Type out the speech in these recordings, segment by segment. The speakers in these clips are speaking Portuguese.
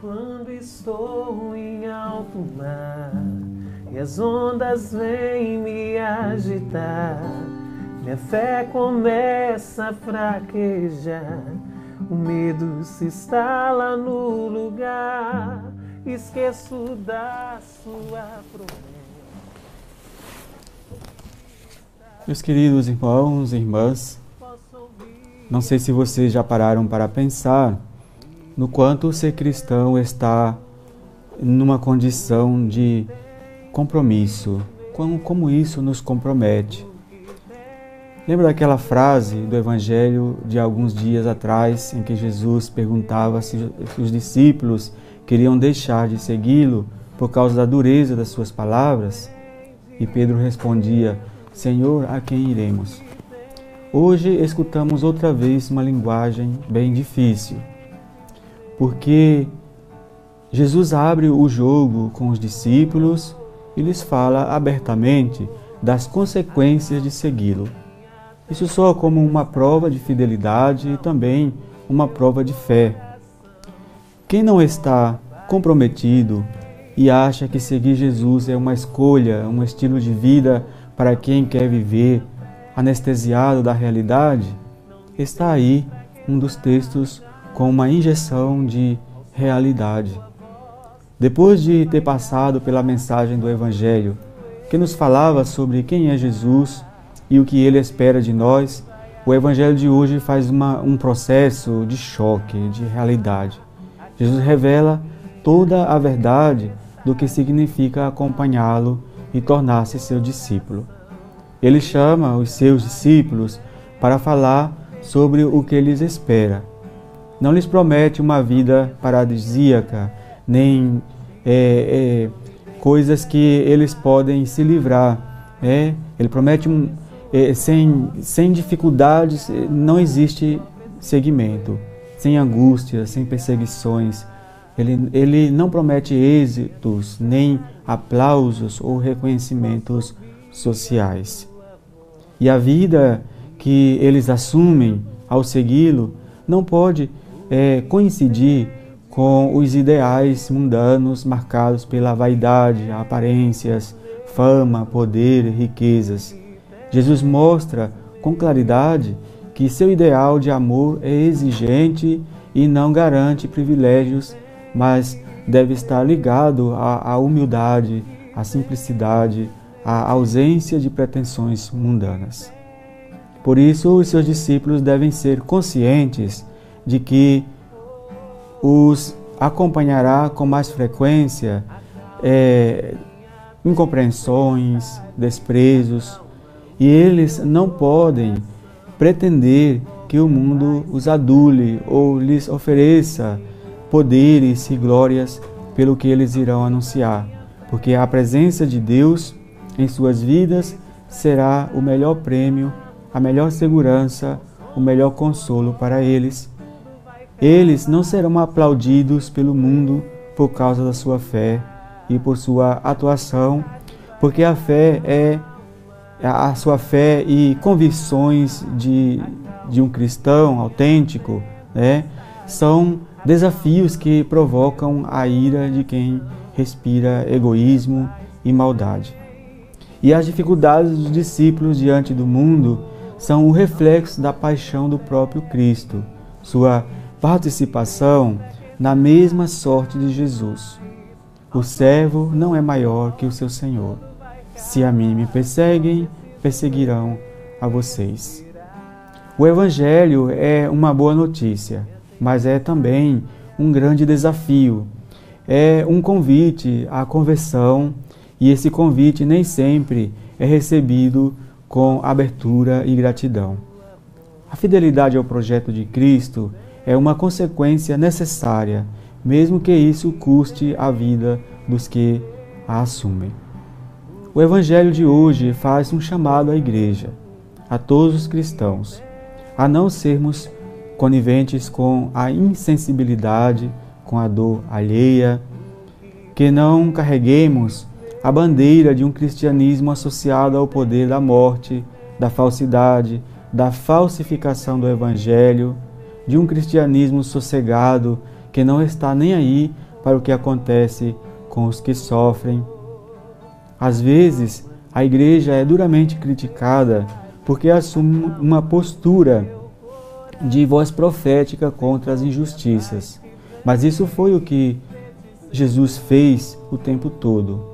Quando estou em alto mar e as ondas vêm me agitar, minha fé começa a fraquejar. O medo se instala no lugar, esqueço da sua promessa. Meus queridos irmãos e irmãs, não sei se vocês já pararam para pensar no quanto ser cristão está numa condição de compromisso, como, como isso nos compromete. Lembra daquela frase do Evangelho de alguns dias atrás, em que Jesus perguntava se os discípulos queriam deixar de segui-lo por causa da dureza das suas palavras? E Pedro respondia: Senhor, a quem iremos? Hoje escutamos outra vez uma linguagem bem difícil, porque Jesus abre o jogo com os discípulos e lhes fala abertamente das consequências de segui-lo. Isso soa como uma prova de fidelidade e também uma prova de fé. Quem não está comprometido e acha que seguir Jesus é uma escolha, um estilo de vida para quem quer viver anestesiado da realidade, está aí um dos textos com uma injeção de realidade. Depois de ter passado pela mensagem do Evangelho, que nos falava sobre quem é Jesus e o que ele espera de nós, o Evangelho de hoje faz uma, um processo de choque, de realidade. Jesus revela toda a verdade do que significa acompanhá-lo e tornar-se seu discípulo. Ele chama os seus discípulos para falar sobre o que lhes espera. Não lhes promete uma vida paradisíaca, nem é, é, coisas que eles podem se livrar. É? Ele promete um, é, sem, sem dificuldades, não existe seguimento, sem angústias, sem perseguições. Ele, ele não promete êxitos, nem aplausos ou reconhecimentos sociais. E a vida que eles assumem ao segui-lo não pode é, coincidir com os ideais mundanos marcados pela vaidade, aparências, fama, poder riquezas. Jesus mostra com claridade que seu ideal de amor é exigente e não garante privilégios, mas deve estar ligado à, à humildade, à simplicidade, a ausência de pretensões mundanas. Por isso, os seus discípulos devem ser conscientes de que os acompanhará com mais frequência é, incompreensões, desprezos, e eles não podem pretender que o mundo os adule ou lhes ofereça poderes e glórias pelo que eles irão anunciar, porque a presença de Deus em suas vidas será o melhor prêmio, a melhor segurança, o melhor consolo para eles. Eles não serão aplaudidos pelo mundo por causa da sua fé e por sua atuação, porque a fé é a sua fé e convicções de, de um cristão autêntico, né, são desafios que provocam a ira de quem respira egoísmo e maldade. E as dificuldades dos discípulos diante do mundo são o reflexo da paixão do próprio Cristo, sua participação na mesma sorte de Jesus. O servo não é maior que o seu Senhor. Se a mim me perseguem, perseguirão a vocês. O Evangelho é uma boa notícia, mas é também um grande desafio. É um convite à conversão e esse convite nem sempre é recebido com abertura e gratidão. A fidelidade ao projeto de Cristo é uma consequência necessária, mesmo que isso custe a vida dos que a assumem. O Evangelho de hoje faz um chamado à Igreja, a todos os cristãos, a não sermos coniventes com a insensibilidade, com a dor alheia, que não carreguemos a bandeira de um cristianismo associado ao poder da morte, da falsidade, da falsificação do Evangelho, de um cristianismo sossegado que não está nem aí para o que acontece com os que sofrem. Às vezes, a igreja é duramente criticada porque assume uma postura de voz profética contra as injustiças. Mas isso foi o que Jesus fez o tempo todo.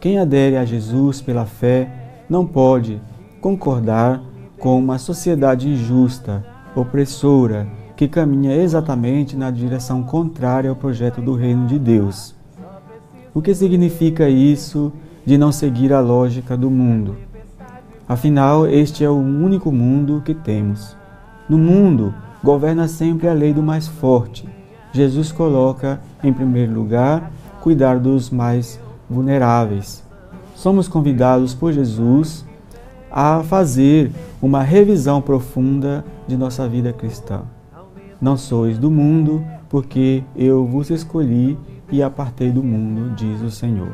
Quem adere a Jesus pela fé não pode concordar com uma sociedade injusta, opressora, que caminha exatamente na direção contrária ao projeto do reino de Deus. O que significa isso de não seguir a lógica do mundo? Afinal, este é o único mundo que temos. No mundo, governa sempre a lei do mais forte. Jesus coloca, em primeiro lugar, cuidar dos mais vulneráveis. Somos convidados por Jesus a fazer uma revisão profunda de nossa vida cristã. Não sois do mundo, porque eu vos escolhi e apartei do mundo, diz o Senhor.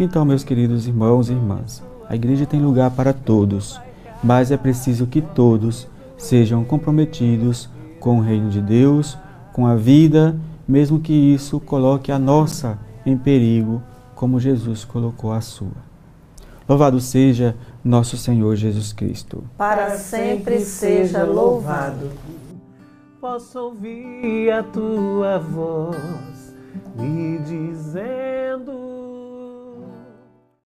Então, meus queridos irmãos e irmãs, a igreja tem lugar para todos, mas é preciso que todos sejam comprometidos com o reino de Deus, com a vida, mesmo que isso coloque a nossa em perigo, como Jesus colocou a sua. Louvado seja nosso Senhor Jesus Cristo. Para sempre seja louvado posso ouvir a tua voz me dizendo